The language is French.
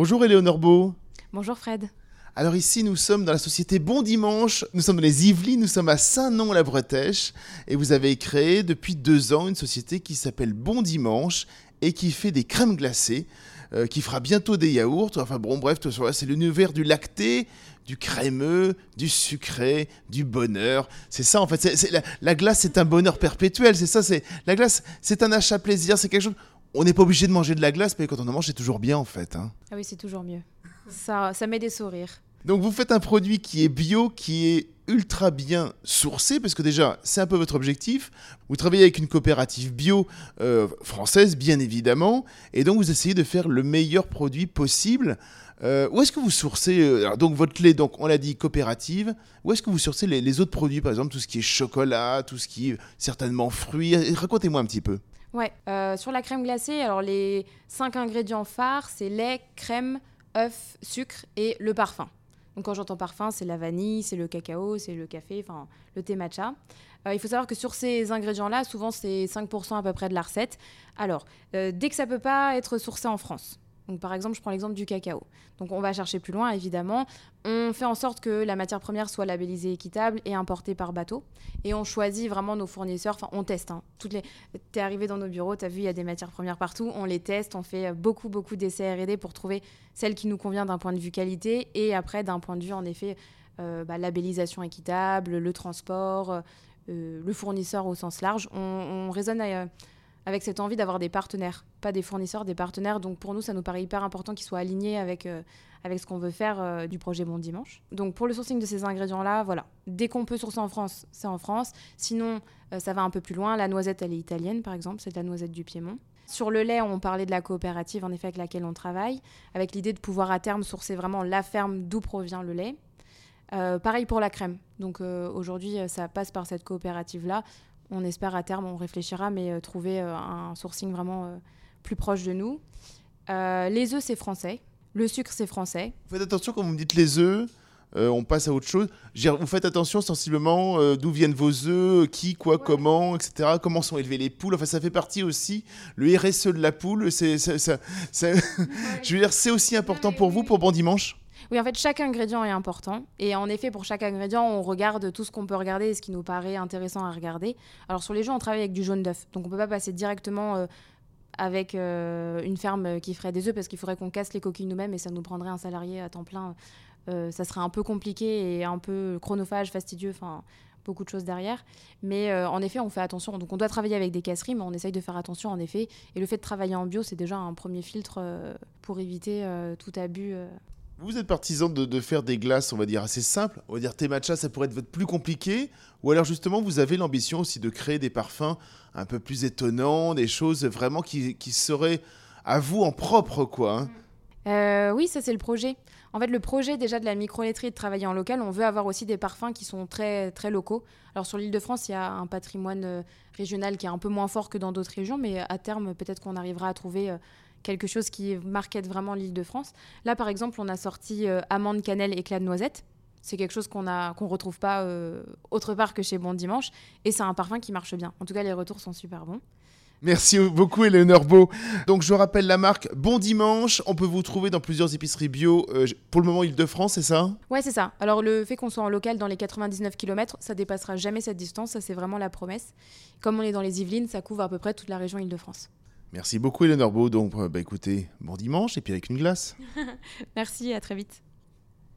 Bonjour Éléonore Beau. Bonjour Fred. Alors ici, nous sommes dans la société Bon Dimanche, nous sommes dans les Yvelines, nous sommes à Saint-Nom-la-Bretèche, et vous avez créé depuis deux ans une société qui s'appelle Bon Dimanche et qui fait des crèmes glacées, euh, qui fera bientôt des yaourts. Enfin bon, bref, c'est l'univers du lacté, du crémeux, du sucré, du bonheur. C'est ça en fait. la, glace, c'est un bonheur perpétuel. C'est ça. C'est la glace, c'est un achat plaisir. C'est quelque chose. On n'est pas obligé de manger de la glace, mais quand on en mange, c'est toujours bien en fait. Hein. Ah oui, c'est toujours mieux. Ça, ça met des sourires. Donc vous faites un produit qui est bio, qui est ultra bien sourcé, parce que déjà, c'est un peu votre objectif. Vous travaillez avec une coopérative bio euh, française, bien évidemment, et donc vous essayez de faire le meilleur produit possible. Euh, où est-ce que vous sourcez euh, Donc votre lait, donc on l'a dit, coopérative. Où est-ce que vous sourcez les, autres produits, par exemple tout ce qui est chocolat, tout ce qui est certainement fruits? Racontez-moi un petit peu. Ouais, sur la crème glacée, alors les cinq ingrédients phares, c'est lait, crème, œuf, sucre et le parfum. Donc quand j'entends parfum, c'est la vanille, c'est le cacao, c'est le café, enfin le thé matcha. Euh, il faut savoir que sur ces ingrédients-là, souvent c'est 5% à peu près de la recette. Alors, euh, dès que ça peut pas être sourcé en France, donc par exemple, je prends l'exemple du cacao. Donc on va chercher plus loin, évidemment. On fait en sorte que la matière première soit labellisée équitable et importée par bateau. Et on choisit vraiment nos fournisseurs. Enfin, on teste. Hein. Toutes. T'es arrivé dans nos bureaux, t'as vu, il y a des matières premières partout. On les teste, on fait beaucoup, beaucoup d'essais R&D pour trouver celle qui nous convient d'un point de vue qualité et après d'un point de vue, en effet, euh, bah, labellisation équitable, le transport, euh, le fournisseur au sens large. On, raisonne... À, avec cette envie d'avoir des partenaires, pas des fournisseurs, des partenaires. Donc pour nous, ça nous paraît hyper important qu'ils soient alignés avec, euh, avec ce qu'on veut faire euh, du projet Bon Dimanche. Donc pour le sourcing de ces ingrédients-là, voilà, dès qu'on peut sourcer en France, c'est en France. Sinon, euh, ça va un peu plus loin. La noisette, elle est italienne, par exemple, c'est la noisette du Piémont. Sur le lait, on parlait de la coopérative, en effet, avec laquelle on travaille, avec l'idée de pouvoir à terme sourcer vraiment la ferme d'où provient le lait. pareil pour la crème. Donc aujourd'hui, ça passe par cette coopérative-là on espère à terme, on réfléchira, mais euh, trouver euh, un sourcing vraiment euh, plus proche de nous. les œufs, c'est français. Le sucre, c'est français. Faites attention quand vous me dites les œufs. on passe à autre chose. Vous faites attention sensiblement d'où viennent vos œufs, qui, quoi, comment, etc. Comment sont élevées les poules. Enfin, ça fait partie aussi. Le RSE de la poule, c'est, je veux dire, c'est aussi important pour vous pour Bon Dimanche? Oui, en fait, chaque ingrédient est important. Et en effet, pour chaque ingrédient, on regarde tout ce qu'on peut regarder et ce qui nous paraît intéressant à regarder. Alors, sur les jeux, on travaille avec du jaune d'œuf. Donc, on ne peut pas passer directement euh, avec euh, une ferme qui ferait des œufs parce qu'il faudrait qu'on casse les coquilles nous-mêmes et ça nous prendrait un salarié à temps plein. Euh, ça serait un peu compliqué et un peu chronophage, fastidieux. Enfin, beaucoup de choses derrière. Mais en effet, on fait attention. Donc, on doit travailler avec des casseries, mais on essaye de faire attention, en effet. Et le fait de travailler en bio, c'est déjà un premier filtre pour éviter tout abus. Vous êtes partisan de, faire des glaces, on va dire, assez simples. On va dire thé matcha, ça pourrait être plus compliqué. Ou alors justement, vous avez l'ambition aussi de créer des parfums un peu plus étonnants, des choses vraiment qui, seraient à vous en propre, quoi. Hein. Euh, oui, ça c'est le projet. En fait, le projet déjà de la micro-laiterie de travailler en local, on veut avoir aussi des parfums qui sont très, très locaux. Alors sur l'île de France, il y a un patrimoine euh, régional qui est un peu moins fort que dans d'autres régions, mais à terme, peut-être qu'on arrivera à trouver euh, quelque chose qui marquette vraiment l'île de France. Là, par exemple, on a sorti euh, amande, cannelle, éclat de noisette. C'est quelque chose qu'on ne qu'on retrouve pas euh, autre part que chez Bon Dimanche. Et c'est un parfum qui marche bien. En tout cas, les retours sont super bons. Merci beaucoup, Eleonore Beau. Donc, je rappelle la marque Bon Dimanche. On peut vous trouver dans plusieurs épiceries bio. Euh, pour le moment, Île-de-France, c'est ça? Ouais, c'est ça. Alors, le fait qu'on soit en local dans les 99 km, ça dépassera jamais cette distance. Ça, c'est vraiment la promesse. Comme on est dans les Yvelines, ça couvre à peu près toute la région Île-de-France. Merci beaucoup, Eleanor Beau. Donc, bah, écoutez, bon dimanche et puis avec une glace. Merci, à très vite.